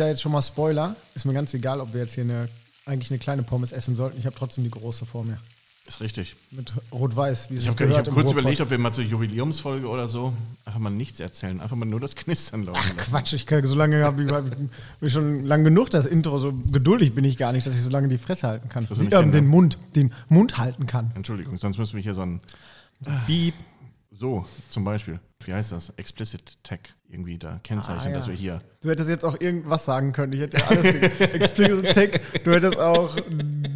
Da jetzt schon mal spoiler, ist mir ganz egal, ob wir jetzt hier eine, eigentlich eine kleine Pommes essen sollten. Ich habe trotzdem die große vor mir. Ist richtig. Mit Rot-Weiß, wie es Ich habe hab kurz Ruhrpott. überlegt, ob wir mal zur Jubiläumsfolge oder so einfach mal nichts erzählen. Einfach mal nur das Knistern laufen Ach lassen. Quatsch, ich kann so lange habe ich, ich, schon lang genug das Intro, so geduldig bin ich gar nicht, dass ich so lange die Fresse halten kann. Nicht Ähm, den Mund, den Mund halten kann. Entschuldigung, sonst müssen wir hier so ein Beep. So zum Beispiel. Wie heißt das? Explicit Tag irgendwie da kennzeichnen, Ah, ja. dass wir hier. Du hättest jetzt auch irgendwas sagen können. Ich hätte ja alles Explicit Tech. Du hättest auch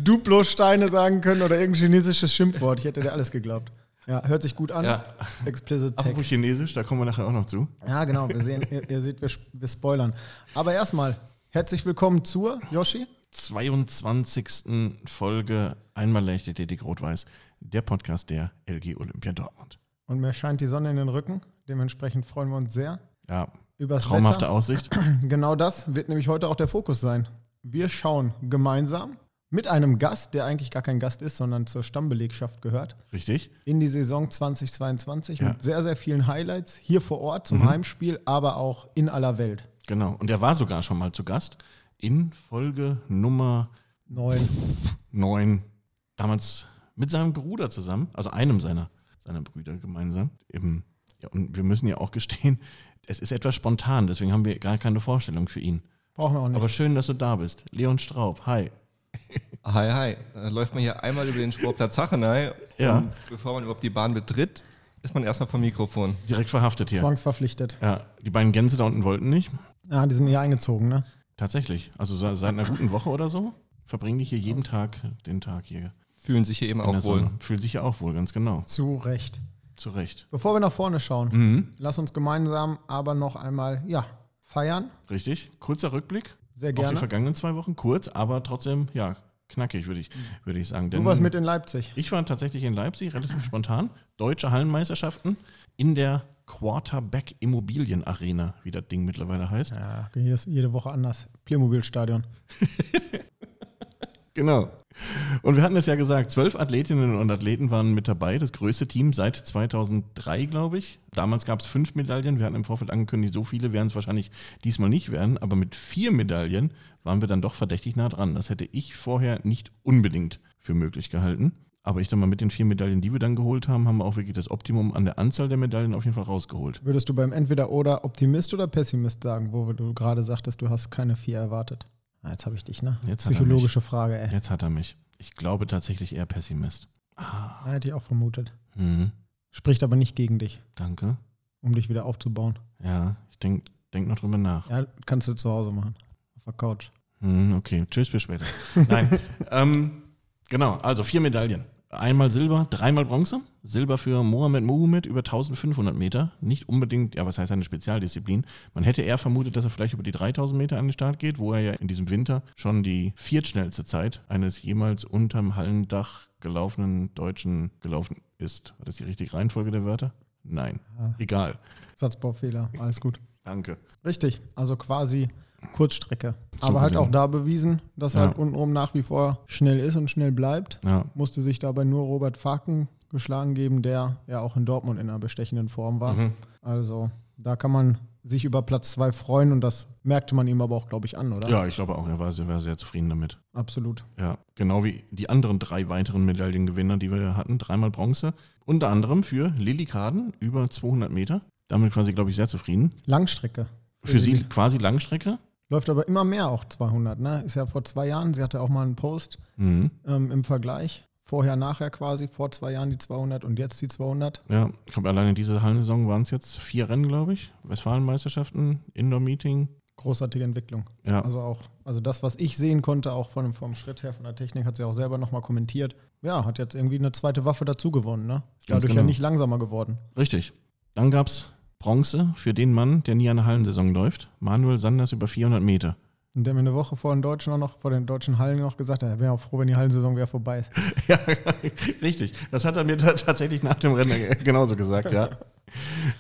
Duplo-Steine sagen können oder irgendein chinesisches Schimpfwort. Ich hätte dir alles geglaubt. Ja, hört sich gut an. Ja. Explicit Tech. Apropos Chinesisch, da kommen wir nachher auch noch zu. Ja, genau. Wir sehen, ihr, ihr seht, wir, wir spoilern. Aber erstmal, herzlich willkommen zur Yoshi. 22. Folge Einmal leuchtet die Rot-Weiß, der Podcast der LG Olympia Dortmund. Und mir scheint die Sonne in den Rücken. Dementsprechend freuen wir uns sehr Ja, über das traumhafte Wetter. Aussicht. Genau das wird nämlich heute auch der Fokus sein. Wir schauen gemeinsam mit einem Gast, der eigentlich gar kein Gast ist, sondern zur Stammbelegschaft gehört, Richtig? in die Saison 2022 Ja. mit sehr, sehr vielen Highlights hier vor Ort zum Heimspiel, aber auch in aller Welt. Genau. Und er war sogar schon mal zu Gast in Folge Nummer Neun. 9. Damals mit seinem Bruder zusammen, also einem seiner, seiner Brüder gemeinsam. Eben, ja, und wir müssen ja auch gestehen, es ist etwas spontan, deswegen haben wir gar keine Vorstellung für ihn. Brauchen wir auch nicht. Aber schön, dass du da bist. Leon Straub, hi. Hi, hi. Da läuft man hier einmal über den Sportplatz Hachenei. Ja. Und bevor man überhaupt die Bahn betritt, ist man erstmal vom Mikrofon. Direkt verhaftet hier. Zwangsverpflichtet. Ja, die beiden Gänse da unten wollten nicht. Ja, die sind hier eingezogen, ne? Tatsächlich. Also se- seit einer guten Woche oder so verbringen die hier jeden Tag den Tag hier. Fühlen sich hier eben auch wohl. Fühlt sich ja auch wohl, ganz genau. Zu Recht. Zu Recht. Bevor wir nach vorne schauen, Mhm. lass uns gemeinsam aber noch einmal, ja, feiern. Richtig. Kurzer Rückblick Sehr auf die gerne. vergangenen zwei Wochen. Kurz, aber trotzdem, ja, knackig, würde ich, würde ich sagen. Du Denn warst mit in Leipzig. ich war tatsächlich in Leipzig, relativ spontan. Deutsche Hallenmeisterschaften in der Quarterback Immobilien Arena, wie das Ding mittlerweile heißt. Ja, hier ist jede Woche anders. Playmobil-Stadion. Genau. Und wir hatten es ja gesagt, zwölf Athletinnen und Athleten waren mit dabei, das größte Team seit 2003, glaube ich. Damals gab es fünf Medaillen. Wir hatten im Vorfeld angekündigt, so viele werden es wahrscheinlich diesmal nicht werden. Aber mit vier Medaillen waren wir dann doch verdächtig nah dran. Das hätte ich vorher nicht unbedingt für möglich gehalten. Aber ich denke mal, mit den vier Medaillen, die wir dann geholt haben, haben wir auch wirklich das Optimum an der Anzahl der Medaillen auf jeden Fall rausgeholt. Würdest du beim Entweder-Oder Optimist oder Pessimist sagen, wo du gerade sagtest, du hast keine vier erwartet? Ah, jetzt habe ich dich, ne? Jetzt Psychologische Frage, ey. Jetzt hat er mich. Ich glaube tatsächlich eher Pessimist. Ja, hätte ich auch vermutet. Mhm. Spricht aber nicht gegen dich, Danke. um dich wieder aufzubauen. Ja, ich denke denk noch drüber nach. Ja, kannst du zu Hause machen. Auf der Couch. Hm, okay, tschüss, bis später. Nein, ähm, genau, also vier Medaillen. Einmal Silber, dreimal Bronze. Silber für Mohamed Mohamed über 1500 Meter. Nicht unbedingt, ja, was heißt eine Spezialdisziplin. Man hätte eher vermutet, dass er vielleicht über die 3000 Meter an den Start geht, wo er ja in diesem Winter schon die viertschnellste Zeit eines jemals unterm Hallendach gelaufenen Deutschen gelaufen ist. War das die richtige Reihenfolge der Wörter? Nein. Ja. Egal. Satzbaufehler, alles gut. Danke. Richtig, also quasi Kurzstrecke. So Aber halt gesehen. auch da bewiesen, dass er Ja. halt untenrum nach wie vor schnell ist und schnell bleibt. Ja, Musste sich dabei nur Robert Faken geschlagen geben, der ja auch in Dortmund in einer bestechenden Form war. Mhm. Also da kann man sich über Platz zwei freuen und das merkte man ihm aber auch, glaube ich, an, oder? ja ich glaube auch, er war sehr, war sehr zufrieden damit. Absolut. Ja, genau wie die anderen drei weiteren Medaillengewinner, die wir hatten. Dreimal Bronze. Unter anderem für Lilly Kaden über 200 Meter. Damit quasi, glaube ich, sehr zufrieden. Langstrecke. Für sie Lilly. quasi Langstrecke. Läuft aber immer mehr auch 200, ne? Ist ja vor zwei Jahren, sie hatte auch mal einen Post Mhm. ähm, im Vergleich. Vorher, nachher quasi, vor zwei Jahren die 200 und jetzt die 200. Ja, ich glaube, alleine diese Hallensaison waren es jetzt vier Rennen, glaube ich. Westfalenmeisterschaften, Indoor-Meeting. Großartige Entwicklung. Ja, Also auch, also das, was ich sehen konnte, auch von, vom Schritt her, von der Technik, hat sie auch selber nochmal kommentiert. Ja, hat jetzt irgendwie eine zweite Waffe dazu gewonnen, ne? Ist dadurch genau. ja nicht langsamer geworden. richtig. Dann gab es Bronze für den Mann, der nie eine Hallensaison läuft. Manuel Sanders über 400 Meter. Und der mir eine Woche vor den Deutschen auch noch, vor den deutschen Hallen noch gesagt hat, er wäre auch froh, wenn die Hallensaison wieder vorbei ist. Ja, richtig. Das hat er mir ta- tatsächlich nach dem Rennen genauso gesagt, ja.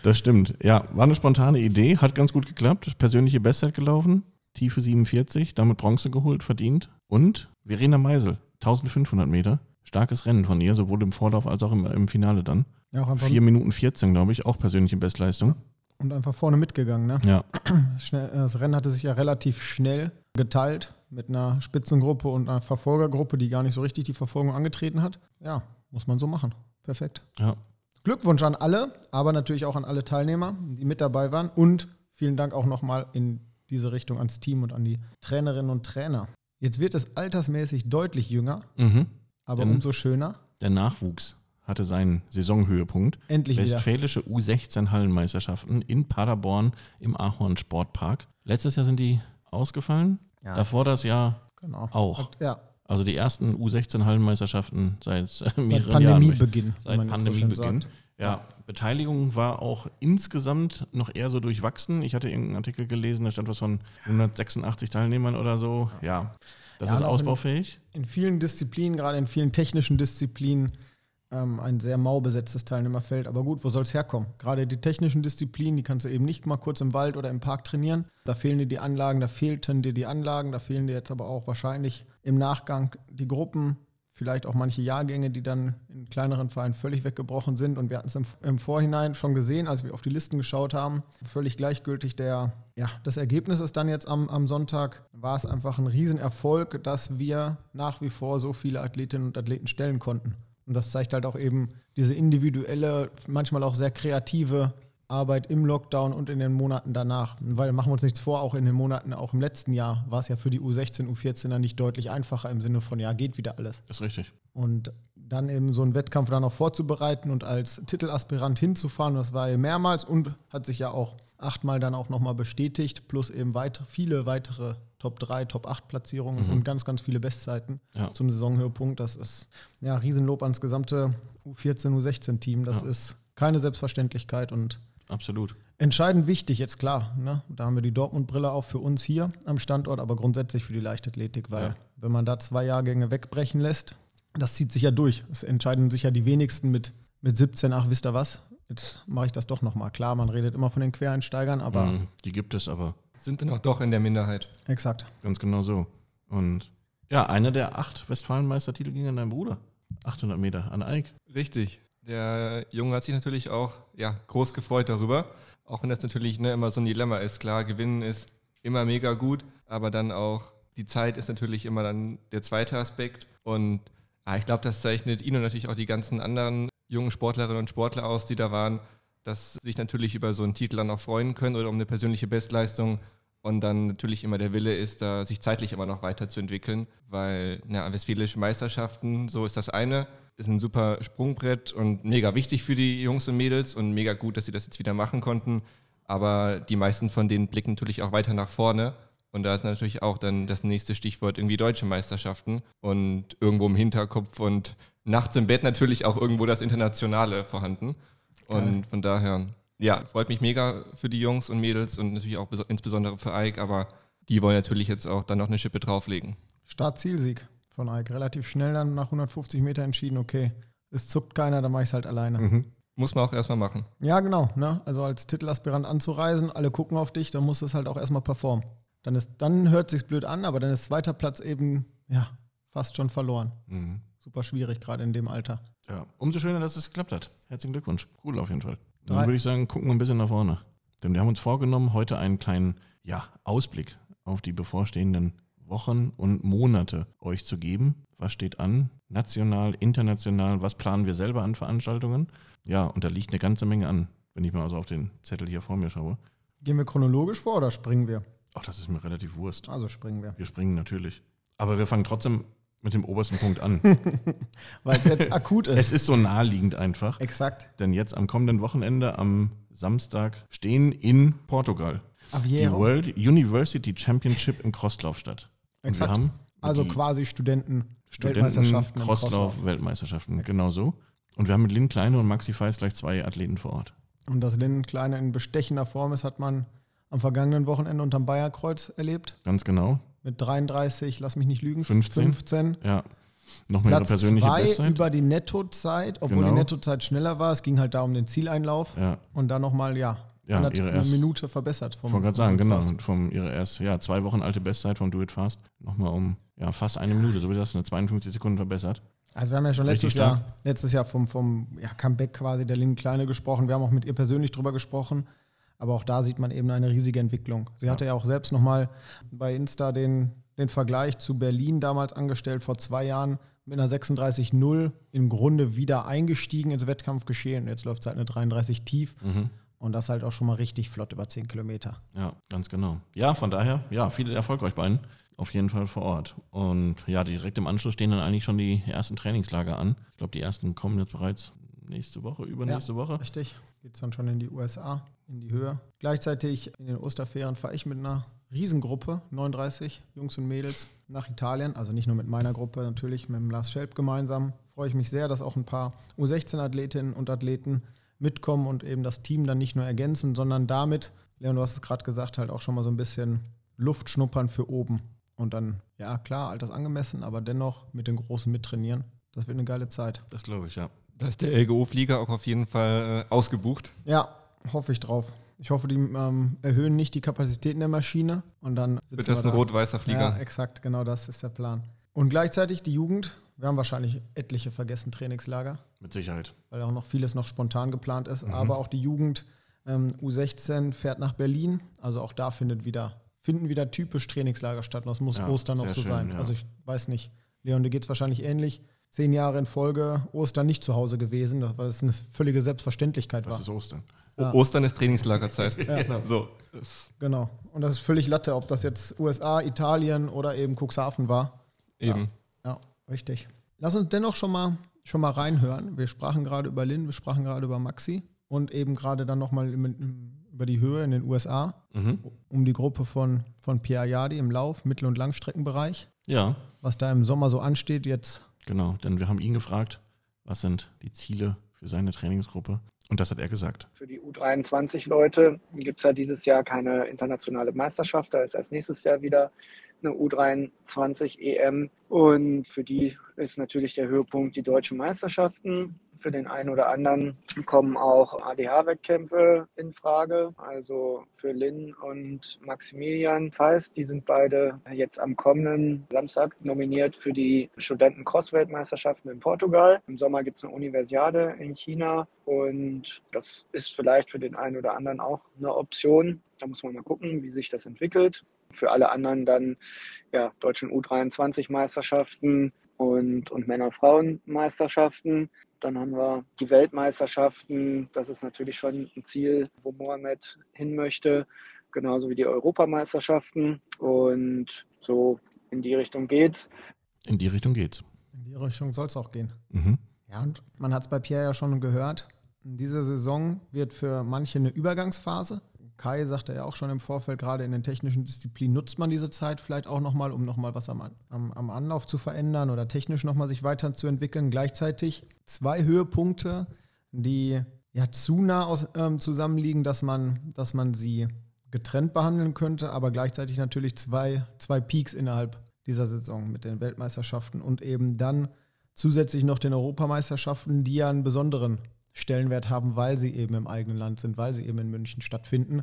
Das stimmt. Ja, war eine spontane Idee, hat ganz gut geklappt. Persönliche Bestzeit gelaufen, Tiefe 47, damit Bronze geholt, verdient. Und Verena Meisel, 1500 Meter. Starkes Rennen von ihr, sowohl im Vorlauf als auch im, im Finale dann. Ja, auch einfach 4 Minuten 14, glaube ich, auch persönliche Bestleistung. Und einfach vorne mitgegangen. Ne? Ja, Schnell, äh, das Rennen hatte sich ja relativ schnell geteilt mit einer Spitzengruppe und einer Verfolgergruppe, die gar nicht so richtig die Verfolgung angetreten hat. Ja, muss man so machen. Perfekt. ja. Glückwunsch an alle, aber natürlich auch an alle Teilnehmer, die mit dabei waren. Und vielen Dank auch nochmal in diese Richtung ans Team und an die Trainerinnen und Trainer. Jetzt wird es altersmäßig deutlich jünger, Mhm. Aber Mhm. umso schöner. Der Nachwuchs hatte seinen Saisonhöhepunkt. Endlich. Westfälische U16 Hallenmeisterschaften in Paderborn im Ahorn Sportpark. Letztes Jahr sind die ausgefallen. Ja. Davor das Jahr Genau. auch. Hat- Ja, Also die ersten U16 Hallenmeisterschaften seit, äh, seit mehreren Jahren. Pandemiebeginn. Seit so Pandemiebeginn. sagt. ja, Beteiligung war auch insgesamt noch eher so durchwachsen. Ich hatte irgendeinen Artikel gelesen, da stand was von 186 Teilnehmern oder so. Ja, das Ja, ist auch in- ausbaufähig. in vielen Disziplinen, gerade in vielen technischen Disziplinen, ähm, ein sehr mau besetztes Teilnehmerfeld. Aber gut, wo soll es herkommen? Gerade die technischen Disziplinen, die kannst du eben nicht mal kurz im Wald oder im Park trainieren. Da fehlen dir die Anlagen, da fehlten dir die Anlagen, da fehlen dir jetzt aber auch wahrscheinlich im Nachgang die Gruppen, vielleicht auch manche Jahrgänge, die dann in kleineren Vereinen völlig weggebrochen sind. Und wir hatten es im, im Vorhinein schon gesehen, als wir auf die Listen geschaut haben. Völlig gleichgültig der, ja, das Ergebnis ist dann jetzt am, am Sonntag, war es einfach ein Riesenerfolg, dass wir nach wie vor so viele Athletinnen und Athleten stellen konnten. Und das zeigt halt auch eben diese individuelle, manchmal auch sehr kreative Arbeit im Lockdown und in den Monaten danach. Weil machen wir uns nichts vor, auch in den Monaten, auch im letzten Jahr war es ja für die U16, U14er nicht deutlich einfacher im Sinne von, ja, geht wieder alles. Ist richtig. Und dann eben so einen Wettkampf dann auch vorzubereiten und als Titelaspirant hinzufahren, das war ja mehrmals und hat sich ja auch achtmal dann auch nochmal bestätigt, plus eben weitere, viele weitere Top 3, Top 8 Platzierungen und ganz, ganz viele Bestzeiten Ja. zum Saisonhöhepunkt. Das ist ja Riesenlob ans gesamte U14, U16-Team. Das Ja. ist keine Selbstverständlichkeit und Absolut. entscheidend wichtig, jetzt klar. Ne? Da haben wir die Dortmund-Brille auch für uns hier am Standort, aber grundsätzlich für die Leichtathletik, weil Ja. wenn man da zwei Jahrgänge wegbrechen lässt, das zieht sich ja durch. Es entscheiden sich ja die wenigsten mit, mit 17, ach, wisst ihr was? Jetzt mache ich das doch nochmal. Klar, man redet immer von den Quereinsteigern, aber Mhm, die gibt es aber. Sind dann auch doch in der Minderheit. exakt. Ganz genau so. Und ja, einer der acht Westfalenmeistertitel ging an deinen Bruder. 800 Meter an Eik. Richtig. Der Junge hat sich natürlich auch ja, groß gefreut darüber. Auch wenn das natürlich ne, immer so ein Dilemma ist. Klar, gewinnen ist immer mega gut, aber dann auch die Zeit ist natürlich immer dann der zweite Aspekt. Und ah, ich glaube, das zeichnet ihn und natürlich auch die ganzen anderen jungen Sportlerinnen und Sportler aus, die da waren, dass sie sich natürlich über so einen Titel dann auch freuen können oder um eine persönliche Bestleistung. Und dann natürlich immer der Wille ist, da sich zeitlich immer noch weiterzuentwickeln, weil na, westfälische Meisterschaften, so ist das eine, ist ein super Sprungbrett und mega wichtig für die Jungs und Mädels und mega gut, dass sie das jetzt wieder machen konnten. Aber die meisten von denen blicken natürlich auch weiter nach vorne. Und da ist natürlich auch dann das nächste Stichwort irgendwie deutsche Meisterschaften und irgendwo im Hinterkopf und nachts im Bett natürlich auch irgendwo das Internationale vorhanden. Und von daher, ja, freut mich mega für die Jungs und Mädels und natürlich auch beso- insbesondere für Ike, aber die wollen natürlich jetzt auch dann noch eine Schippe drauflegen. Start-Zielsieg von Ike. Relativ schnell dann nach 150 Meter entschieden, okay, es zuckt keiner, dann mache ich es halt alleine. Muss man auch erstmal machen. Ja, genau. Ne? Also als Titelaspirant anzureisen, alle gucken auf dich, dann musst du es halt auch erstmal performen. Dann, ist, dann hört sich's blöd an, aber dann ist zweiter Platz eben, ja, fast schon verloren. Mhm. Super schwierig, gerade in dem Alter. Ja, umso schöner, dass es geklappt hat. Herzlichen Glückwunsch. Cool auf jeden Fall. Dann Drei. würde ich sagen, gucken wir ein bisschen nach vorne. Denn wir haben uns vorgenommen, heute einen kleinen ja, Ausblick auf die bevorstehenden Wochen und Monate euch zu geben. Was steht an? National, international, was planen wir selber an Veranstaltungen? Ja, und da liegt eine ganze Menge an, wenn ich mal also auf den Zettel hier vor mir schaue. Gehen wir chronologisch vor oder springen wir? Ach, das ist mir relativ Wurst. Also springen wir. Wir springen natürlich. Aber wir fangen trotzdem mit dem obersten Punkt an. Weil es jetzt akut ist. es ist so naheliegend einfach. Exakt. Denn jetzt am kommenden Wochenende, am Samstag, stehen in Portugal die Aviero. World University Championship im Crosslauf statt. Exakt. wir haben Also quasi Studenten. Studenten Weltmeisterschaften im Crosslauf Weltmeisterschaften, genau so. Und wir haben mit Lynn Kleine und Maxi Feist gleich zwei Athleten vor Ort. Und dass Lynn Kleine in bestechender Form ist, hat man am vergangenen Wochenende unterm Bayerkreuz erlebt. Ganz genau. Mit 33, lass mich nicht lügen, 15. 15. Ja. Nochmal ihre Platz persönliche zwei Bestzeit. über die Nettozeit, obwohl Genau. die Nettozeit schneller war. Es ging halt da um den Zieleinlauf. Ja, Und dann nochmal, ja, Ja, ihre eine erst- Minute verbessert. Vom, ich wollte gerade sagen, genau. Fast. Vom ihre erst ja, zwei Wochen alte Bestzeit vom Do It Fast nochmal um ja, fast eine Minute, so wie das, eine 52 Sekunden verbessert. Also wir haben ja schon Richtig letztes Jahr, letztes Jahr vom, vom ja, Comeback quasi der Lynn Kleine gesprochen. Wir haben auch mit ihr persönlich drüber gesprochen. Aber auch da sieht man eben eine riesige Entwicklung. Sie hatte ja auch selbst nochmal bei Insta den, den Vergleich zu Berlin damals angestellt, vor zwei Jahren mit einer 36-0 im Grunde wieder eingestiegen ins Wettkampfgeschehen. Jetzt läuft es halt eine 33 tief. Mhm. Und das halt auch schon mal richtig flott über 10 Kilometer. Ja, ganz genau. Ja, von daher, ja, viel Erfolg euch beiden. Auf jeden Fall vor Ort. Und ja, direkt im Anschluss stehen dann eigentlich schon die ersten Trainingslager an. Ich glaube, die ersten kommen jetzt bereits nächste Woche, übernächste ja, Woche. Richtig. Geht es dann schon in die USA, in die Höhe. Gleichzeitig in den Osterferien fahre ich mit einer Riesengruppe, 39 Jungs und Mädels, nach Italien. Also nicht nur mit meiner Gruppe, natürlich mit dem Lars Schelp gemeinsam. Freue ich mich sehr, dass auch ein paar U16-Athletinnen und Athleten mitkommen und eben das Team dann nicht nur ergänzen, sondern damit, Leon, du hast es gerade gesagt, halt auch schon mal so ein bisschen Luft schnuppern für oben. Und dann, ja klar, alters angemessen, aber dennoch mit den Großen mittrainieren. Das wird eine geile Zeit. Das glaube ich, ja. Da ist der LGO-Flieger auch auf jeden Fall äh, ausgebucht. Ja, hoffe ich drauf. Ich hoffe, die ähm, erhöhen nicht die Kapazitäten der Maschine und dann wird das ein da. rot-weißer Flieger. Ja, exakt, genau das ist der Plan. Und gleichzeitig die Jugend. Wir haben wahrscheinlich etliche vergessen Trainingslager. Mit Sicherheit. Weil auch noch vieles noch spontan geplant ist. Mhm. Aber auch die Jugend ähm, U16 fährt nach Berlin. Also auch da findet wieder, finden wieder typisch Trainingslager statt. Und das muss ja, Ostern noch so schön, sein. Ja. Also ich weiß nicht. Leon, dir geht es wahrscheinlich ähnlich. Zehn Jahre in Folge Ostern nicht zu Hause gewesen, weil es eine völlige Selbstverständlichkeit Was war. Das ist Ostern. Ja. Ostern ist Trainingslagerzeit. Ja. Genau. So. genau. Und das ist völlig Latte, ob das jetzt USA, Italien oder eben Cuxhaven war. Eben. Ja, ja richtig. Lass uns dennoch schon mal, schon mal reinhören. Wir sprachen gerade über Lynn, wir sprachen gerade über Maxi und eben gerade dann nochmal über die Höhe in den USA, mhm. um die Gruppe von, von Pierre Ayadi im Lauf, Mittel- und Langstreckenbereich. Ja. Was da im Sommer so ansteht jetzt. Genau, denn wir haben ihn gefragt, was sind die Ziele für seine Trainingsgruppe? Und das hat er gesagt. Für die U23-Leute gibt es ja dieses Jahr keine internationale Meisterschaft. Da ist erst nächstes Jahr wieder eine U23 EM. Und für die ist natürlich der Höhepunkt die deutschen Meisterschaften. Für den einen oder anderen kommen auch ADH-Wettkämpfe in Frage. Also für Lynn und Maximilian Feist, die sind beide jetzt am kommenden Samstag nominiert für die Studenten-Cross-Weltmeisterschaften in Portugal. Im Sommer gibt es eine Universiade in China und das ist vielleicht für den einen oder anderen auch eine Option. Da muss man mal gucken, wie sich das entwickelt. Für alle anderen dann ja, deutschen U23-Meisterschaften und, und Männer-Frauen-Meisterschaften. Dann haben wir die Weltmeisterschaften. Das ist natürlich schon ein Ziel, wo Mohamed hin möchte. Genauso wie die Europameisterschaften. Und so in die Richtung geht's. In die Richtung geht's. In die Richtung soll es auch gehen. Mhm. Ja, und man hat es bei Pierre ja schon gehört. Diese Saison wird für manche eine Übergangsphase. Kai sagte ja auch schon im Vorfeld, gerade in den technischen Disziplinen nutzt man diese Zeit vielleicht auch nochmal, um nochmal was am, am, am Anlauf zu verändern oder technisch nochmal sich weiterzuentwickeln. Gleichzeitig zwei Höhepunkte, die ja zu nah aus, ähm, zusammenliegen, dass man, dass man sie getrennt behandeln könnte, aber gleichzeitig natürlich zwei, zwei Peaks innerhalb dieser Saison mit den Weltmeisterschaften und eben dann zusätzlich noch den Europameisterschaften, die ja einen besonderen Stellenwert haben, weil sie eben im eigenen Land sind, weil sie eben in München stattfinden.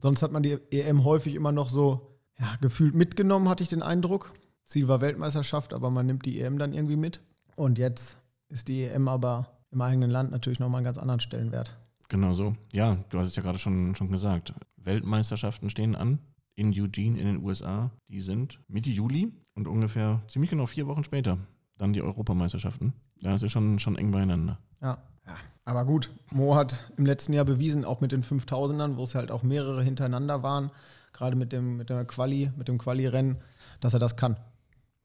Sonst hat man die EM häufig immer noch so ja, gefühlt mitgenommen, hatte ich den Eindruck. Ziel war Weltmeisterschaft, aber man nimmt die EM dann irgendwie mit. Und jetzt ist die EM aber im eigenen Land natürlich nochmal einen ganz anderen Stellenwert. Genau so. Ja, du hast es ja gerade schon, schon gesagt. Weltmeisterschaften stehen an in Eugene in den USA. Die sind Mitte Juli und ungefähr ziemlich genau vier Wochen später dann die Europameisterschaften. Da ist es schon, schon eng beieinander. Ja. Ja. Aber gut, Mo hat im letzten Jahr bewiesen, auch mit den 5000ern, wo es halt auch mehrere hintereinander waren, gerade mit dem, mit der Quali, mit dem Quali-Rennen, dass er das kann.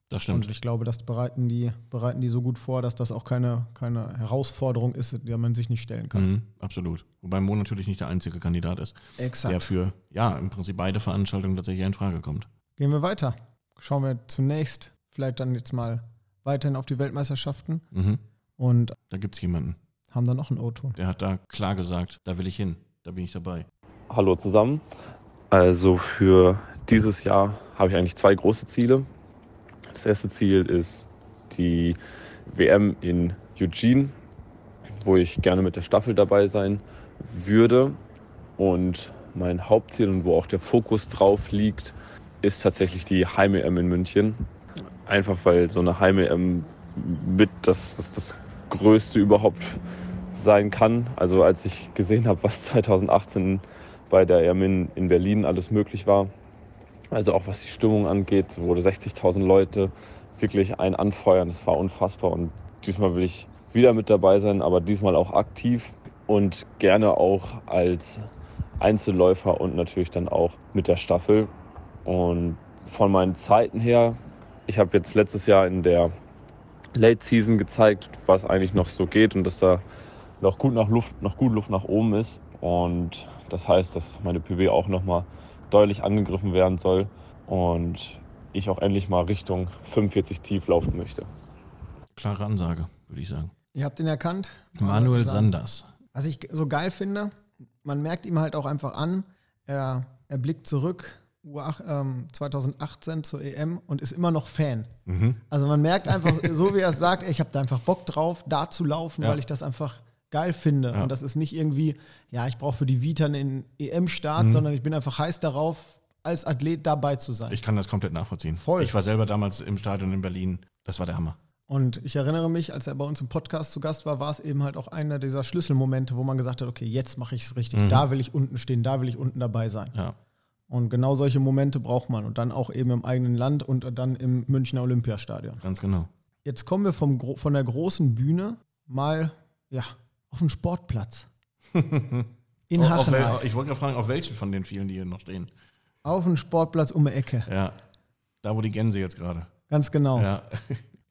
Das stimmt. Und ich glaube, das bereiten die, bereiten die so gut vor, dass das auch keine, keine Herausforderung ist, der man sich nicht stellen kann. Mhm, absolut. Wobei Mo natürlich nicht der einzige Kandidat ist, Exakt. der für ja im Prinzip beide Veranstaltungen tatsächlich in Frage kommt. Gehen wir weiter. Schauen wir zunächst vielleicht dann jetzt mal weiterhin auf die Weltmeisterschaften. Mhm. Und da gibt es jemanden haben da noch einen O-Ton. Der hat da klar gesagt, da will ich hin, da bin ich dabei. Hallo zusammen. Also für dieses Jahr habe ich eigentlich zwei große Ziele. Das erste Ziel ist die WM in Eugene, wo ich gerne mit der Staffel dabei sein würde. Und mein Hauptziel und wo auch der Fokus drauf liegt, ist tatsächlich die Heim-EM in München. Einfach weil so eine Heim-EM mit das, das, das Größte überhaupt sein kann. Also als ich gesehen habe, was 2018 bei der EM in, in Berlin alles möglich war. Also auch was die Stimmung angeht, wurde 60.000 Leute wirklich ein anfeuern. Das war unfassbar und diesmal will ich wieder mit dabei sein, aber diesmal auch aktiv und gerne auch als Einzelläufer und natürlich dann auch mit der Staffel. Und von meinen Zeiten her, ich habe jetzt letztes Jahr in der Late Season gezeigt, was eigentlich noch so geht und dass da noch gut nach Luft, noch gut Luft nach oben ist. Und das heißt, dass meine PB auch nochmal deutlich angegriffen werden soll und ich auch endlich mal Richtung 45 tief laufen möchte. Klare Ansage, würde ich sagen. Ihr habt ihn erkannt? Manuel Sanders. Was ich so geil finde, man merkt ihm halt auch einfach an, er, er blickt zurück, 2018 zur EM und ist immer noch Fan. Mhm. Also man merkt einfach, so wie er es sagt, ich habe da einfach Bock drauf, da zu laufen, Ja. weil ich das einfach geil finde. Ja. Und das ist nicht irgendwie, ja, ich brauche für die Vita einen EM-Start, Mhm. sondern ich bin einfach heiß darauf, als Athlet dabei zu sein. Ich kann das komplett nachvollziehen. Voll. Ich war selber damals im Stadion in Berlin. Das war der Hammer. Und ich erinnere mich, als er bei uns im Podcast zu Gast war, war es eben halt auch einer dieser Schlüsselmomente, wo man gesagt hat, okay, jetzt mache ich es richtig. Mhm. Da will ich unten stehen, da will ich unten dabei sein. Ja. Und genau solche Momente braucht man. Und dann auch eben im eigenen Land und dann im Münchner Olympiastadion. Ganz genau. Jetzt kommen wir vom, von der großen Bühne mal ja, auf den Sportplatz. In Hachenay. wel- ich wollte gerade fragen, auf welchen von den vielen, die hier noch stehen. Auf den Sportplatz um die Ecke. Ja. Da, wo die Gänse jetzt gerade. Ganz genau. Ja.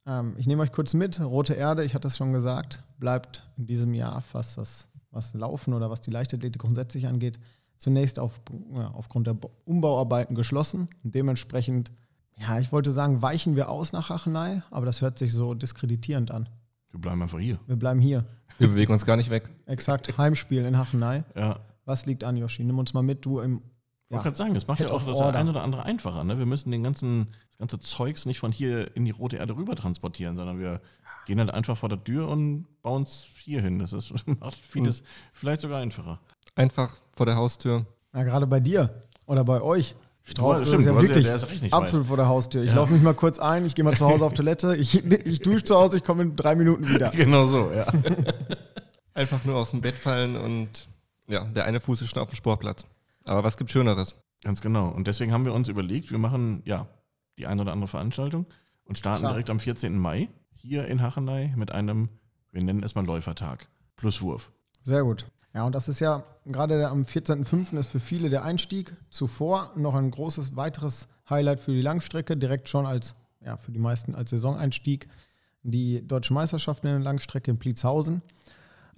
Ähm, ich nehme euch kurz mit. Rote Erde, ich hatte es schon gesagt, bleibt in diesem Jahr, was das was Laufen oder was die Leichtathletik grundsätzlich angeht, zunächst auf, ja, aufgrund der Umbauarbeiten geschlossen. Und dementsprechend, ja, ich wollte sagen, weichen wir aus nach Hachenay, aber das hört sich so diskreditierend an. Wir bleiben einfach hier. Wir bleiben hier. Wir bewegen uns gar nicht weg. Exakt, Heimspiel in Hachenay. Ja. Was liegt an, Yoshi? Nimm uns mal mit, du im. Ich wollte gerade sagen, das macht Head ja auch das Order. eine oder andere einfacher. Ne? Wir müssen den ganzen, das ganze Zeugs nicht von hier in die rote Erde rüber transportieren, sondern wir gehen halt einfach vor der Tür und bauen es hier hin. Das ist, macht vieles vielleicht sogar einfacher. Einfach vor der Haustür. Na, gerade bei dir oder bei euch. Strauch, das stimmt, ist ja ja- wirklich der ist absolut vor der Haustür. Ich Ja. laufe mich mal kurz ein, ich gehe mal zu Hause auf Toilette, ich, ich dusche zu Hause, ich komme in drei Minuten wieder. Genau so, ja. Einfach nur aus dem Bett fallen und ja, der eine Fuß ist schon auf dem Sportplatz. Aber was gibt Schöneres? Ganz genau. Und deswegen haben wir uns überlegt, wir machen ja die eine oder andere Veranstaltung und starten Klar. direkt am 14. Mai hier in Hachenay mit einem, wir nennen es mal Läufertag. Plus Wurf. Sehr gut. Ja, und das ist ja gerade am 14.05. ist für viele der Einstieg. Zuvor noch ein großes weiteres Highlight für die Langstrecke, direkt schon als, ja, für die meisten als Saisoneinstieg. Die deutsche Meisterschaft in der Langstrecke in Pliezhausen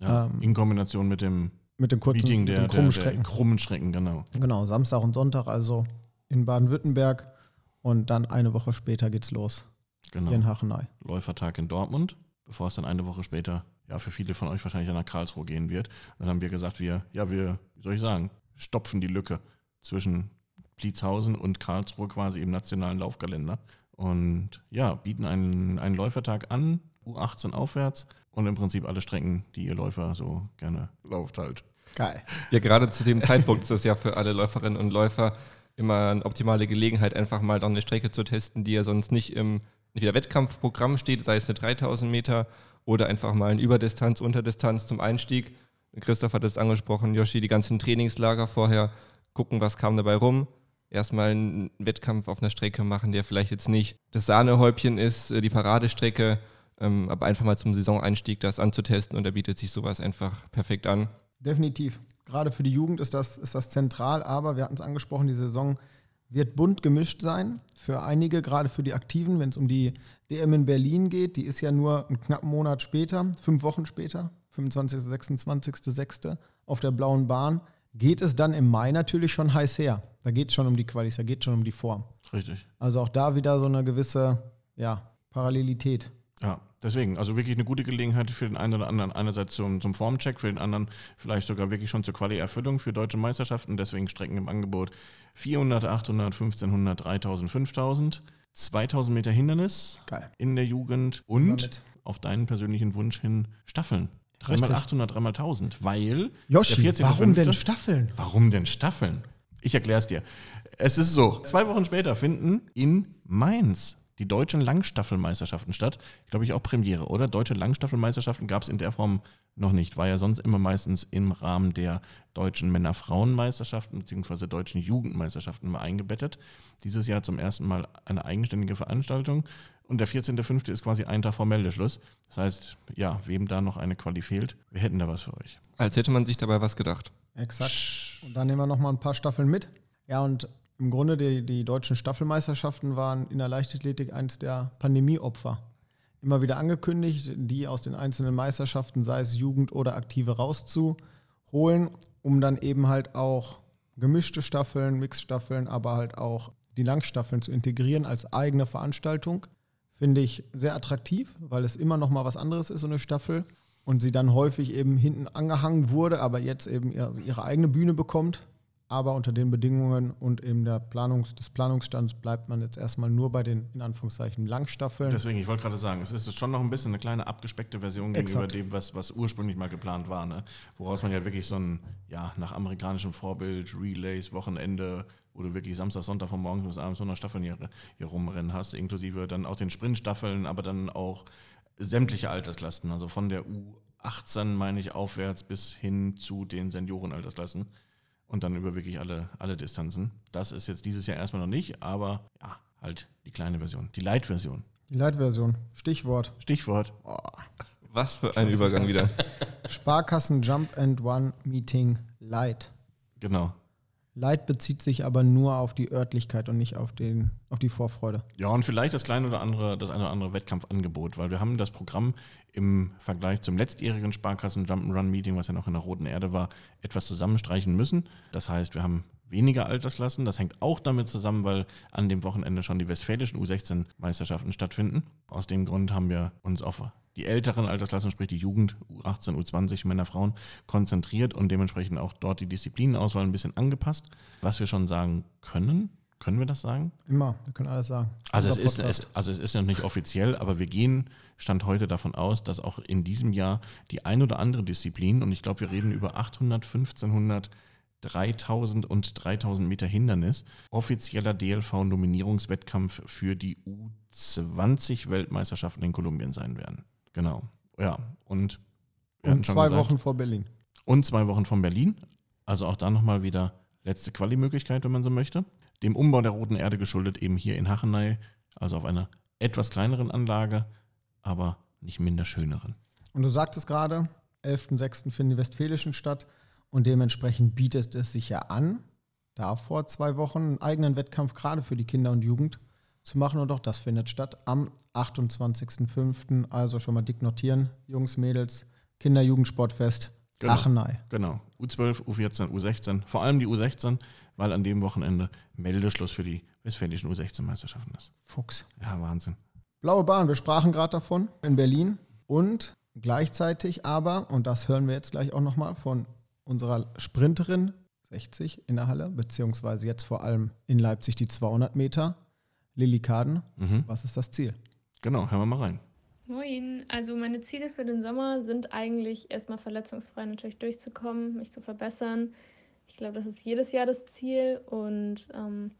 Ja, Ähm, in Kombination mit dem mit dem kurzen Meeting mit der, krummen Strecken. krummen Strecken, genau. Genau, Samstag und Sonntag also in Baden-Württemberg und dann eine Woche später geht's los genau. hier in Hachenay. Läufertag in Dortmund, bevor es dann eine Woche später ja für viele von euch wahrscheinlich nach Karlsruhe gehen wird. Dann haben wir gesagt, wir, ja, wir, wie soll ich sagen, stopfen die Lücke zwischen Pliezhausen und Karlsruhe quasi im nationalen Laufkalender. Und ja, bieten einen, einen Läufertag an, U18 aufwärts und im Prinzip alle Strecken, die ihr Läufer so gerne lauft halt. Geil. Ja, gerade zu dem Zeitpunkt ist es ja für alle Läuferinnen und Läufer immer eine optimale Gelegenheit, einfach mal noch eine Strecke zu testen, die ja sonst nicht im entweder Wettkampfprogramm steht, sei es eine 3000 Meter oder einfach mal eine Überdistanz, Unterdistanz zum Einstieg. Christoph hat es angesprochen, Yoshi, die ganzen Trainingslager vorher, gucken, was kam dabei rum. Erstmal einen Wettkampf auf einer Strecke machen, der vielleicht jetzt nicht das Sahnehäubchen ist, äh, die Paradestrecke, ähm, aber einfach mal zum Saisoneinstieg das anzutesten und da bietet sich sowas einfach perfekt an. Definitiv. Gerade für die Jugend ist das, ist das zentral, aber wir hatten es angesprochen, die Saison wird bunt gemischt sein. Für einige, gerade für die Aktiven, wenn es um die DM in Berlin geht, die ist ja nur einen knappen Monat später, fünf Wochen später, 25., 26., 6. auf der blauen Bahn, geht es dann im Mai natürlich schon heiß her. Da geht es schon um die Qualis, da geht es schon um die Form. Richtig. Also auch da wieder so eine gewisse ja, Parallelität. Ja, deswegen, also wirklich eine gute Gelegenheit für den einen oder anderen, einerseits zum, zum Formcheck, für den anderen vielleicht sogar wirklich schon zur Quali-Erfüllung für deutsche Meisterschaften, deswegen Strecken im Angebot 400, 800, 1500, 3000, 5000, 2000 Meter Hindernis Geil. in der Jugend und auf deinen persönlichen Wunsch hin Staffeln. Dreimal Richtig. 800, dreimal 1000, weil Yoshi, der 14.05. warum denn Staffeln? Warum denn Staffeln? Ich erkläre es dir. Es ist so, zwei Wochen später finden in Mainz die deutschen Langstaffelmeisterschaften statt. Glaube ich auch Premiere, oder? Deutsche Langstaffelmeisterschaften gab es in der Form noch nicht. War ja sonst immer meistens im Rahmen der deutschen Männer-Frauen-Meisterschaften bzw. deutschen Jugendmeisterschaften mal eingebettet. Dieses Jahr zum ersten Mal eine eigenständige Veranstaltung. Und der 14.05. ist quasi ein Tag vor Meldeschluss. Das heißt, ja, wem da noch eine Quali fehlt, wir hätten da was für euch. Als hätte man sich dabei was gedacht. Exakt. Und dann nehmen wir nochmal ein paar Staffeln mit. Ja, und im Grunde die, die deutschen Staffelmeisterschaften waren in der Leichtathletik eines der Pandemieopfer. Immer wieder angekündigt, die aus den einzelnen Meisterschaften, sei es Jugend oder Aktive, rauszuholen, um dann eben halt auch gemischte Staffeln, Mixstaffeln, aber halt auch die Langstaffeln zu integrieren als eigene Veranstaltung. Finde ich sehr attraktiv, weil es immer noch mal was anderes ist, so eine Staffel. Und sie dann häufig eben hinten angehangen wurde, aber jetzt eben ihre eigene Bühne bekommt aber unter den Bedingungen und eben der Planungs-, des Planungsstands bleibt man jetzt erstmal nur bei den, in Anführungszeichen, Langstaffeln. Deswegen, ich wollte gerade sagen, es ist schon noch ein bisschen eine kleine abgespeckte Version Exakt. gegenüber dem, was, was ursprünglich mal geplant war. Ne? Woraus man ja wirklich so ein, ja, nach amerikanischem Vorbild, Relays, Wochenende, wo du wirklich Samstag, Sonntag von morgens bis abends so eine Staffel hier, hier rumrennen hast, inklusive dann auch den Sprintstaffeln, aber dann auch sämtliche Altersklassen, also von der U18, meine ich, aufwärts bis hin zu den Seniorenaltersklassen und dann über wirklich alle, alle Distanzen. Das ist jetzt dieses Jahr erstmal noch nicht, aber ja, halt die kleine Version, die Light-Version. Die Light-Version, Stichwort. Stichwort. Oh. Was für ein Übergang wieder. Sparkassen Jump and One Meeting Light. Genau. Light bezieht sich aber nur auf die Örtlichkeit und nicht auf, den, auf die Vorfreude. Ja, und vielleicht das kleine oder andere, das eine oder andere Wettkampfangebot, weil wir haben das Programm im Vergleich zum letztjährigen Sparkassen Jump'n'Run Meeting, was ja noch in der Roten Erde war, etwas zusammenstreichen müssen. Das heißt, wir haben weniger Altersklassen. Das hängt auch damit zusammen, weil an dem Wochenende schon die westfälischen U16-Meisterschaften stattfinden. Aus dem Grund haben wir uns auf die älteren Altersklassen, sprich die Jugend, U18, U20, Männer, Frauen, konzentriert und dementsprechend auch dort die Disziplinenauswahl ein bisschen angepasst. Was wir schon sagen können, können wir das sagen? Immer, wir können alles sagen. Also es, ist, es, also es ist noch nicht offiziell, aber wir gehen Stand heute davon aus, dass auch in diesem Jahr die ein oder andere Disziplin, und ich glaube, wir reden über 800, 1500, 3000 und 3000 Meter Hindernis, offizieller DLV-Nominierungswettkampf für die U20-Weltmeisterschaften in Kolumbien sein werden. Genau. Ja, und, und zwei gesagt, Wochen vor Berlin. Und zwei Wochen von Berlin. Also auch da nochmal wieder letzte Quali-Möglichkeit, wenn man so möchte. Dem Umbau der Roten Erde geschuldet, eben hier in Hachenay, also auf einer etwas kleineren Anlage, aber nicht minder schöneren. Und du sagtest gerade, 11.06. finden die Westfälischen statt und dementsprechend bietet es sich ja an, da vor zwei Wochen einen eigenen Wettkampf gerade für die Kinder und Jugend zu machen. Und auch das findet statt am 28.05. Also schon mal dick notieren, Jungs, Mädels, Kinder-Jugendsportfest genau, Achenei. Genau, U12, U14, U16, vor allem die U16, weil an dem Wochenende Meldeschluss für die westfälischen U16-Meisterschaften ist. Fuchs. Ja, Wahnsinn. Blaue Bahn, wir sprachen gerade davon in Berlin und gleichzeitig aber, und das hören wir jetzt gleich auch nochmal von unserer Sprinterin 60 in der Halle, beziehungsweise jetzt vor allem in Leipzig die 200 Meter, Lilly Kaden. Mhm. Was ist das Ziel? Genau, hören wir mal rein. Moin, also meine Ziele für den Sommer sind eigentlich erstmal verletzungsfrei natürlich durchzukommen, mich zu verbessern. Ich glaube, das ist jedes Jahr das Ziel und ähm,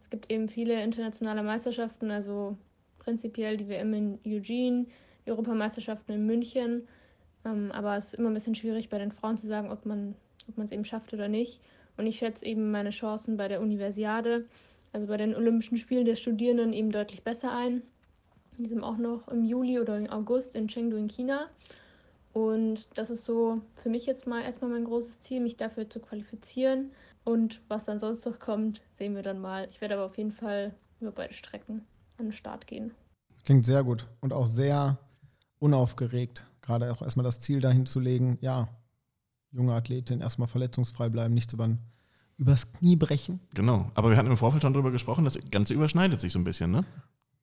es gibt eben viele internationale Meisterschaften, also prinzipiell die WM in Eugene, die Europameisterschaften in München. Ähm, aber es ist immer ein bisschen schwierig bei den Frauen zu sagen, ob man ob es eben schafft oder nicht. Und ich schätze eben meine Chancen bei der Universiade also bei den Olympischen Spielen der Studierenden eben deutlich besser ein. Die sind auch noch im Juli oder im August in Chengdu in China. Und das ist so für mich jetzt mal erstmal mein großes Ziel, mich dafür zu qualifizieren. Und was dann sonst noch kommt, sehen wir dann mal. Ich werde aber auf jeden Fall über beide Strecken an den Start gehen. Klingt sehr gut und auch sehr unaufgeregt. Gerade auch erstmal das Ziel dahin zu legen, ja, junge Athletin erstmal verletzungsfrei bleiben, nichts über übers Knie brechen. Genau, aber wir hatten im Vorfeld schon darüber gesprochen, das Ganze überschneidet sich so ein bisschen, ne?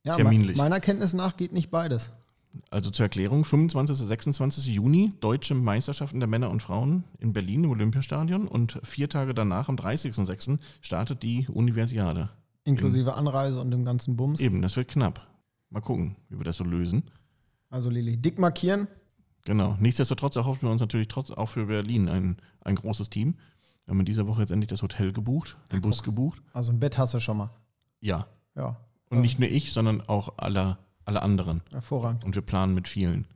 Ja, Terminlich. meiner Kenntnis nach geht nicht beides. Also zur Erklärung, 25. 26. Juni, Deutsche Meisterschaften der Männer und Frauen in Berlin im Olympiastadion und vier Tage danach, am 30.06., startet die Universiade. Inklusive Anreise und dem ganzen Bums. Eben, das wird knapp. Mal gucken, wie wir das so lösen. Also Lili, dick markieren. Genau. Nichtsdestotrotz erhoffen wir uns natürlich trotz, auch für Berlin ein, ein großes Team. Wir haben in dieser Woche jetzt endlich das Hotel gebucht, den Bus gebucht. Also ein Bett hast du schon mal. Ja. Ja. Und nicht nur ich, sondern auch alle, alle anderen. Hervorragend. Und wir planen mit vielen.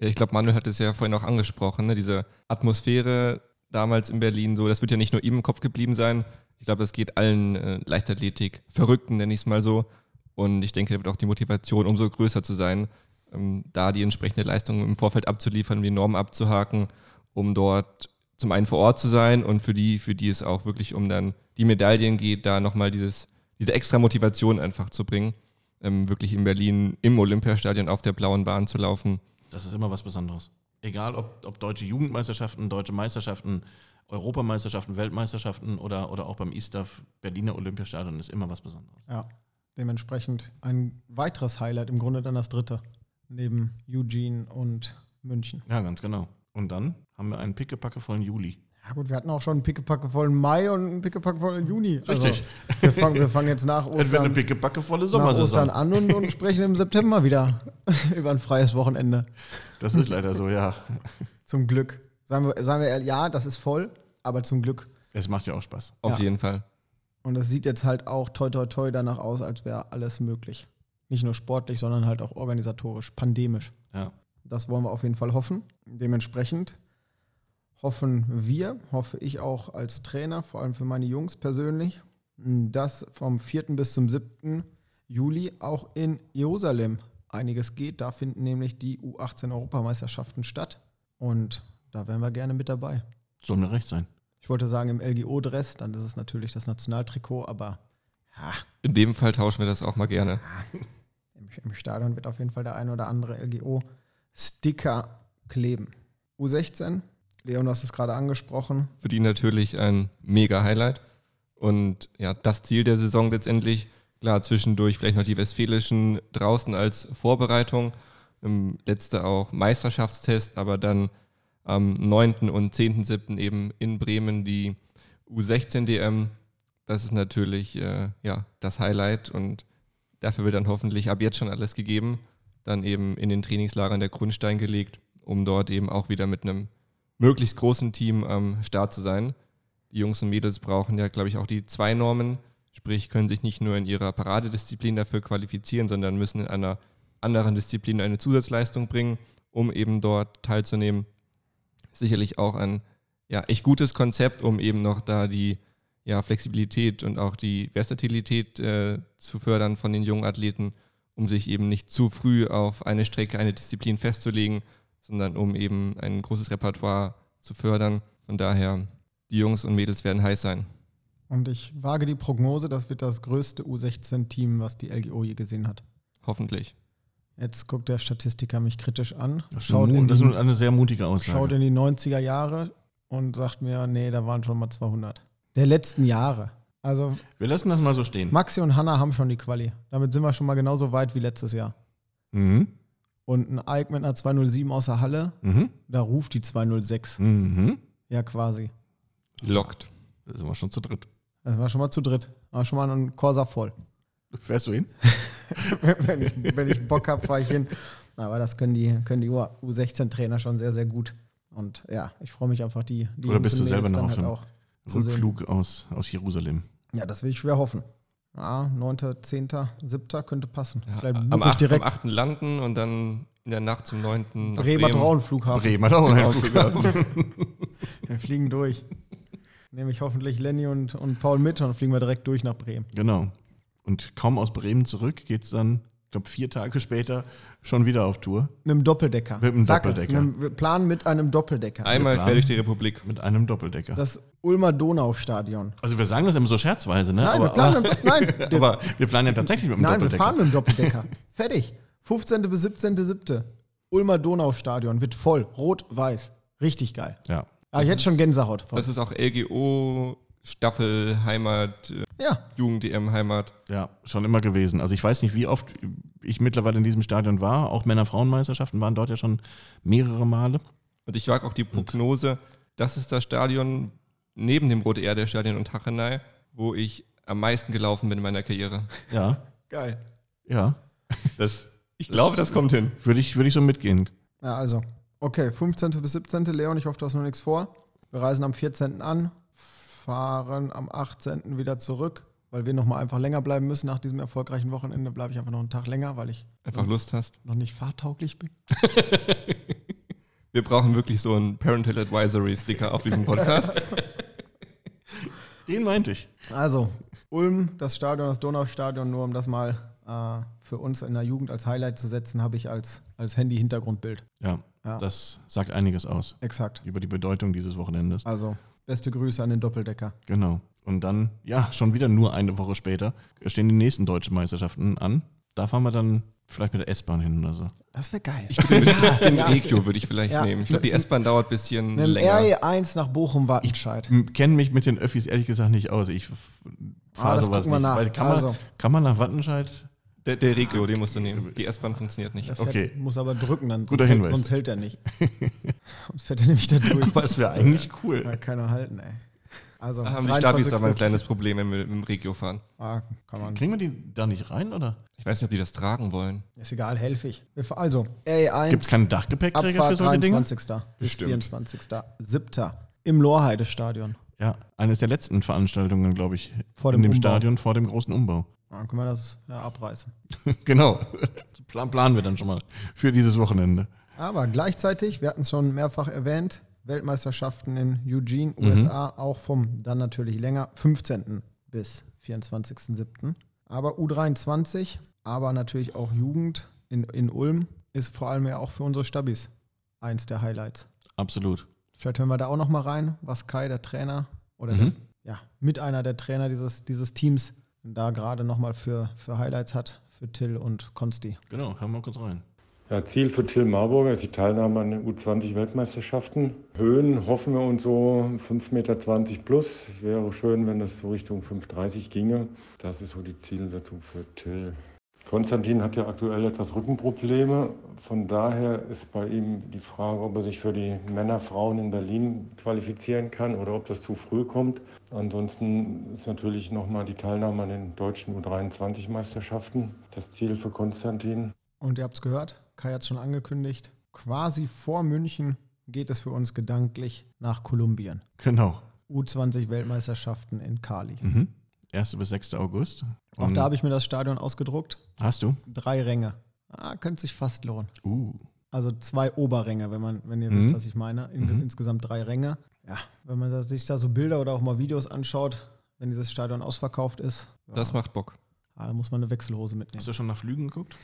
Ja, ich glaube, Manuel hat es ja vorhin auch angesprochen, ne? diese Atmosphäre damals in Berlin, so, das wird ja nicht nur ihm im Kopf geblieben sein. Ich glaube, das geht allen äh, Leichtathletik-Verrückten, nenne ich es mal so. Und ich denke, da wird auch die Motivation umso größer zu sein, da die entsprechende Leistung im Vorfeld abzuliefern, die Normen abzuhaken, um dort zum einen vor Ort zu sein und für die, für die es auch wirklich um dann die Medaillen geht, da nochmal dieses, diese extra Motivation einfach zu bringen, ähm, wirklich in Berlin im Olympiastadion auf der blauen Bahn zu laufen. Das ist immer was Besonderes. Egal, ob, ob deutsche Jugendmeisterschaften, deutsche Meisterschaften, Europameisterschaften, Weltmeisterschaften oder, oder auch beim ISTAF Berliner Olympiastadion ist immer was Besonderes. Ja, dementsprechend ein weiteres Highlight, im Grunde dann das dritte, neben Eugene und München. Ja, ganz genau. Und dann haben wir einen pickepackevollen Juli. Ja gut, wir hatten auch schon einen pickepackevollen Mai und einen pickepackevollen Juni. Richtig. Also, wir, fangen, wir fangen jetzt nach Es wird eine Ostern, pickepackevolle nach Sommersaison. Ostern an und, und sprechen im September wieder über ein freies Wochenende. Das ist leider so, ja. Zum Glück. Sagen wir, sagen wir ehrlich, ja, das ist voll, aber zum Glück. Es macht ja auch Spaß. Auf Ja. jeden Fall. Und es sieht jetzt halt auch toi toi toi danach aus, als wäre alles möglich. Nicht nur sportlich, sondern halt auch organisatorisch, pandemisch. Ja. Das wollen wir auf jeden Fall hoffen. Dementsprechend hoffen wir, hoffe ich auch als Trainer, vor allem für meine Jungs persönlich, dass vom 4. bis zum 7. Juli auch in Jerusalem einiges geht. Da finden nämlich die U18-Europameisterschaften statt. Und da wären wir gerne mit dabei. Soll mir recht sein. Ich wollte sagen im LGO-Dress, dann ist es natürlich das Nationaltrikot, aber ja, In dem Fall tauschen wir das auch mal gerne. Im, Stadion wird auf jeden Fall der ein oder andere LGO-Sticker kleben. U16, Leon, du hast es gerade angesprochen. Für die natürlich ein mega Highlight. Und ja, das Ziel der Saison letztendlich, klar, zwischendurch vielleicht noch die Westfälischen draußen als Vorbereitung. Im letzte auch Meisterschaftstest, aber dann am 9. und 10.7. eben in Bremen die U16 DM. Das ist natürlich äh, ja, das Highlight und dafür wird dann hoffentlich ab jetzt schon alles gegeben. Dann eben in den Trainingslagern der Grundstein gelegt, um dort eben auch wieder mit einem möglichst großen Team am Start zu sein. Die Jungs und Mädels brauchen ja, glaube ich, auch die zwei Normen, sprich können sich nicht nur in ihrer Paradedisziplin dafür qualifizieren, sondern müssen in einer anderen Disziplin eine Zusatzleistung bringen, um eben dort teilzunehmen. Sicherlich auch ein ja, echt gutes Konzept, um eben noch da die ja, Flexibilität und auch die Versatilität äh, zu fördern von den jungen Athleten, um sich eben nicht zu früh auf eine Strecke, eine Disziplin festzulegen, sondern um eben ein großes Repertoire zu fördern. Von daher, die Jungs und Mädels werden heiß sein. Und ich wage die Prognose, das wird das größte U16-Team, was die LGO je gesehen hat. Hoffentlich. Jetzt guckt der Statistiker mich kritisch an, Das schaut eine, in, mu- das die, ist eine sehr mutige Aussage. schaut in die 90er Jahre und sagt mir, nee, da waren schon mal 200. Der letzten Jahre. Also Wir lassen das mal so stehen. Maxi und Hanna haben schon die Quali. Damit sind wir schon mal genauso weit wie letztes Jahr. Mhm. Und ein Ike mit einer 207 aus der Halle, Mhm. da ruft die 206. Mhm. Ja, quasi. Lockt. Da sind wir schon zu dritt. Das war schon mal zu dritt. War schon mal ein Corsa voll. Fährst du hin? wenn, ich, wenn ich Bock habe, fahre ich hin. Aber das können die, können die U16-Trainer schon sehr, sehr gut. Und ja, ich freue mich einfach, die, die Oder bist du selber noch halt auch. Rückflug aus, aus Jerusalem? Ja, das will ich schwer hoffen. Ja, 9., 10., 7. könnte passen. Vielleicht am, buche ich 8., direkt am 8. landen und dann in der Nacht zum 9. nach Bremer Bremen. Drauenflughafen. Bremen hat auch einen Flughafen. Wir fliegen durch. Nehme ich hoffentlich Lenny und, und Paul mit und dann fliegen wir direkt durch nach Bremen. Genau. Und kaum aus Bremen zurück geht es dann, ich glaube, vier Tage später schon wieder auf Tour. Mit einem Doppeldecker. Mit einem Sag Doppeldecker. Es, einem- wir planen mit einem Doppeldecker. Einmal quer durch die Republik. Mit einem Doppeldecker. Das Ulmer Donau-Stadion. also wir sagen das immer so scherzweise, ne? Nein, aber, wir planen mit, nein, aber, aber wir planen ja tatsächlich mit einem nein, wir Doppeldecker. fahren mit dem Doppeldecker. Fertig. 15. bis 17.7. Ulmer Donau-Stadion wird voll. Rot-Weiß. Richtig geil. ja. Ah, jetzt schon Gänsehaut. Von. Das ist auch LGO, Staffel, Heimat, äh, Ja, Jugend-DM, Heimat. Ja, schon immer gewesen. Also ich weiß nicht, wie oft ich mittlerweile in diesem Stadion war. Auch Männer-Frauen-Meisterschaften waren dort ja schon mehrere Male. Und ich wage auch die Prognose, das ist das Stadion neben dem Rote Erde Stadion und Hachenei, wo ich am meisten gelaufen bin in meiner Karriere. Ja, geil. ja. Das, ich glaube, das kommt hin. Würde ich, würde ich so mitgehen. Ja, also. Okay, 15. bis 17. Leon, ich hoffe, du hast noch nichts vor. Wir reisen am 14. an, fahren am 18. wieder zurück weil wir nochmal einfach länger bleiben müssen nach diesem erfolgreichen Wochenende, bleibe ich einfach noch einen Tag länger, weil ich Einfach Lust hast. noch nicht fahrtauglich bin. Wir brauchen wirklich so einen Parental Advisory Sticker auf diesem Podcast. Den meinte ich. Also, Ulm, das Stadion, das Donaustadion, nur um das mal äh, für uns in der Jugend als Highlight zu setzen, habe ich als, als Handy-Hintergrundbild. Ja, Ja. das sagt einiges aus Exakt. über die Bedeutung dieses Wochenendes. Also, beste Grüße an den Doppeldecker. Genau. Und dann, ja, schon wieder nur eine Woche später stehen die nächsten deutschen Meisterschaften an. Da fahren wir dann vielleicht mit der S-Bahn hin oder so. Das wäre geil. In Regio würde ich vielleicht Ja. nehmen. Ich glaube, die S-Bahn dauert ein bisschen Mit dem länger. RE1 nach Bochum-Wattenscheid. Kenne mich mit den Öffis ehrlich gesagt nicht aus. Ich fahre Ah, sowas nicht. nach. Weil kann, Also. man, kann man nach Wattenscheid? Der, der Regio, den musst du nehmen. Die S-Bahn funktioniert nicht. Fährt, Okay. Muss aber drücken dann. Guter sonst, Hinweis. Sonst hält er nicht. sonst fährt er nämlich da durch. Aber es wäre eigentlich cool. Ja, keiner halten, ey. Also, Da haben die Stabis aber ein 23. kleines Problem, wenn wir mit dem Regio fahren. Ah, kann man. Kriegen wir die da nicht rein, oder? Ich weiß nicht, ob die das tragen wollen. Ist egal, helfe ich. Also, RE1. Gibt es keinen Dachgepäckträger für Abfahrt solche Dinge? 23. bis Bestimmt. 24.07. im Lohrheide-Stadion. Ja, eines der letzten Veranstaltungen, glaube ich, Vor in dem dem Umbau. Stadion vor dem großen Umbau. Dann können wir das ja abreißen. genau. Plan, planen wir dann schon mal für dieses Wochenende. Aber gleichzeitig, wir hatten es schon mehrfach erwähnt, Weltmeisterschaften in Eugene, USA, auch vom dann natürlich länger 15. bis 24.07. Aber U23, aber natürlich auch Jugend in, in Ulm ist vor allem ja auch für unsere Stabis eins der Highlights. Absolut. Vielleicht hören wir da auch noch mal rein, was Kai, der Trainer, oder Mhm. der, ja, mit einer der Trainer dieses, dieses Teams da gerade noch mal für, für Highlights hat, für Till und Konsti. Genau, hören wir kurz rein. Ja, Ziel für Till Marburger ist die Teilnahme an den U20-Weltmeisterschaften. Höhen hoffen wir uns so 5,20 Meter plus. Wäre schön, wenn das so Richtung 5,30 ginge. Das ist so die Zielsetzung für Till. Konstantin hat ja aktuell etwas Rückenprobleme. Von daher ist bei ihm die Frage, ob er sich für die Männer-Frauen in Berlin qualifizieren kann oder ob das zu früh kommt. Ansonsten ist natürlich nochmal die Teilnahme an den deutschen U23-Meisterschaften das Ziel für Konstantin. Und ihr habt es gehört, Kai hat es schon angekündigt, quasi vor München geht es für uns gedanklich nach Kolumbien. Genau. U20-Weltmeisterschaften in Cali. Mhm. 1. bis 6. August. Auch Und da habe ich mir das Stadion ausgedruckt. hast du? Drei Ränge. Ah, könnte sich fast lohnen. Uh. Also zwei Oberränge, wenn, man, wenn ihr Mhm. wisst, was ich meine. In, Mhm. Insgesamt drei Ränge. Ja, wenn man da, sich da so Bilder oder auch mal Videos anschaut, wenn dieses Stadion ausverkauft ist, ja, Das macht Bock. ah, da muss man eine Wechselhose mitnehmen. Hast du schon nach Flügen geguckt?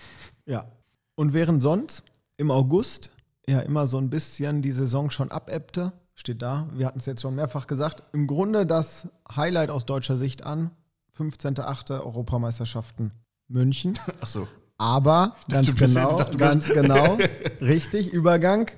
Ja. Und während sonst im August ja immer so ein bisschen die Saison schon abebbte, steht da, wir hatten es jetzt schon mehrfach gesagt, im Grunde das Highlight aus deutscher Sicht an, 15.8. Europameisterschaften München. Ach so. Aber ganz du bist- genau, dachte, ganz genau, richtig, Übergang.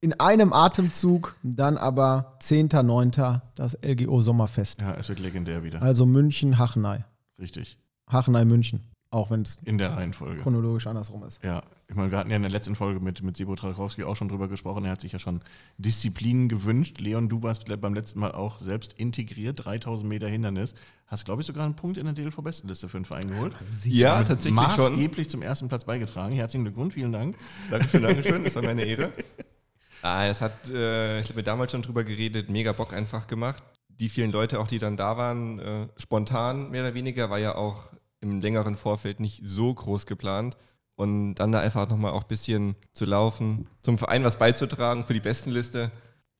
In einem Atemzug, dann aber 10.9. das LGO Sommerfest. Ja, es wird legendär wieder. Also München, Hachenei. Richtig. Hachenei, München. Auch wenn es In der Reihenfolge. chronologisch andersrum ist. Ja, ich meine, wir hatten ja in der letzten Folge mit, mit Sibo Trachowski auch schon drüber gesprochen. Er hat sich ja schon Disziplinen gewünscht. Leon, du warst beim letzten Mal auch selbst integriert. 3000 Meter Hindernis. Hast, glaube ich, sogar einen Punkt in der DLV-Bestenliste für den Verein geholt. Ja, tatsächlich schon. Maßgeblich zum ersten Platz beigetragen. Herzlichen Glückwunsch, vielen Dank. Dankeschön, Dankeschön. Das war meine Ehre. Ah, es hat, äh, ich habe mir damals schon drüber geredet, mega Bock einfach gemacht. Die vielen Leute, auch die dann da waren, äh, spontan mehr oder weniger, war ja auch im längeren Vorfeld nicht so groß geplant. Und dann da einfach nochmal auch ein bisschen zu laufen, zum Verein was beizutragen für die Bestenliste.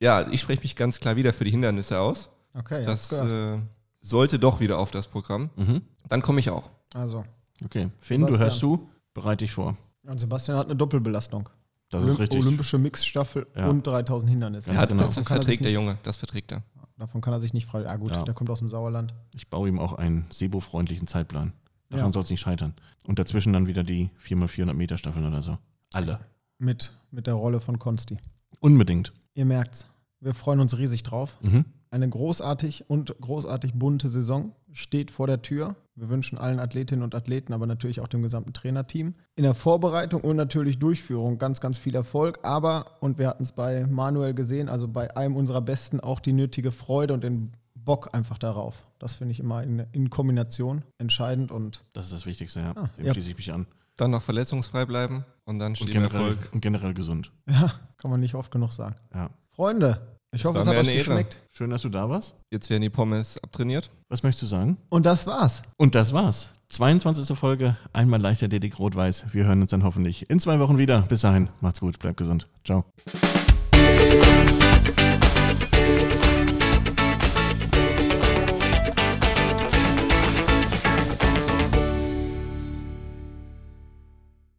Ja, ich spreche mich ganz klar wieder für die Hindernisse aus. Okay, das gehört. äh, sollte doch wieder auf das Programm. Mhm. Dann komme ich auch. Also, Okay. Finn, du Sebastian. hörst zu. Bereite dich vor. und Sebastian hat eine Doppelbelastung. Das ist Olymp- richtig. Olympische Mixstaffel Ja. und 3000 Hindernisse. Ja, Ja, genau. das er verträgt der Junge, das verträgt er. Davon kann er sich nicht frei. Ja, gut, Ja. der kommt aus dem Sauerland. Ich baue ihm auch einen Sebo-freundlichen Zeitplan. Daran Ja. soll es nicht scheitern. Und dazwischen dann wieder die 4x400 Meter Staffeln oder so. Alle. Mit, mit der Rolle von Konsti. Unbedingt. Ihr merkt's. Wir freuen uns riesig drauf. Mhm. Eine großartig und großartig bunte Saison steht vor der Tür. Wir wünschen allen Athletinnen und Athleten, aber natürlich auch dem gesamten Trainerteam in der Vorbereitung und natürlich Durchführung ganz, ganz viel Erfolg. Aber, und wir hatten es bei Manuel gesehen, also bei einem unserer Besten auch die nötige Freude und den Bock einfach darauf. Das finde ich immer in, in Kombination entscheidend und Das ist das Wichtigste, ja. Ah, Dem ja. schließe ich mich an. Dann noch verletzungsfrei bleiben und dann Und steht im generell, Erfolg. und generell gesund. ja, kann man nicht oft genug sagen. Ja. Freunde, Ich Das hoffe, es hat euch eine Ehre. geschmeckt. Schön, dass du da warst. Jetzt werden die Pommes abtrainiert. Was möchtest du sagen? Und das war's. Und das war's. 22. Folge, einmal leichter Dick Rot-Weiß. Wir hören uns dann hoffentlich in zwei Wochen wieder. Bis dahin, macht's gut, bleibt gesund. Ciao.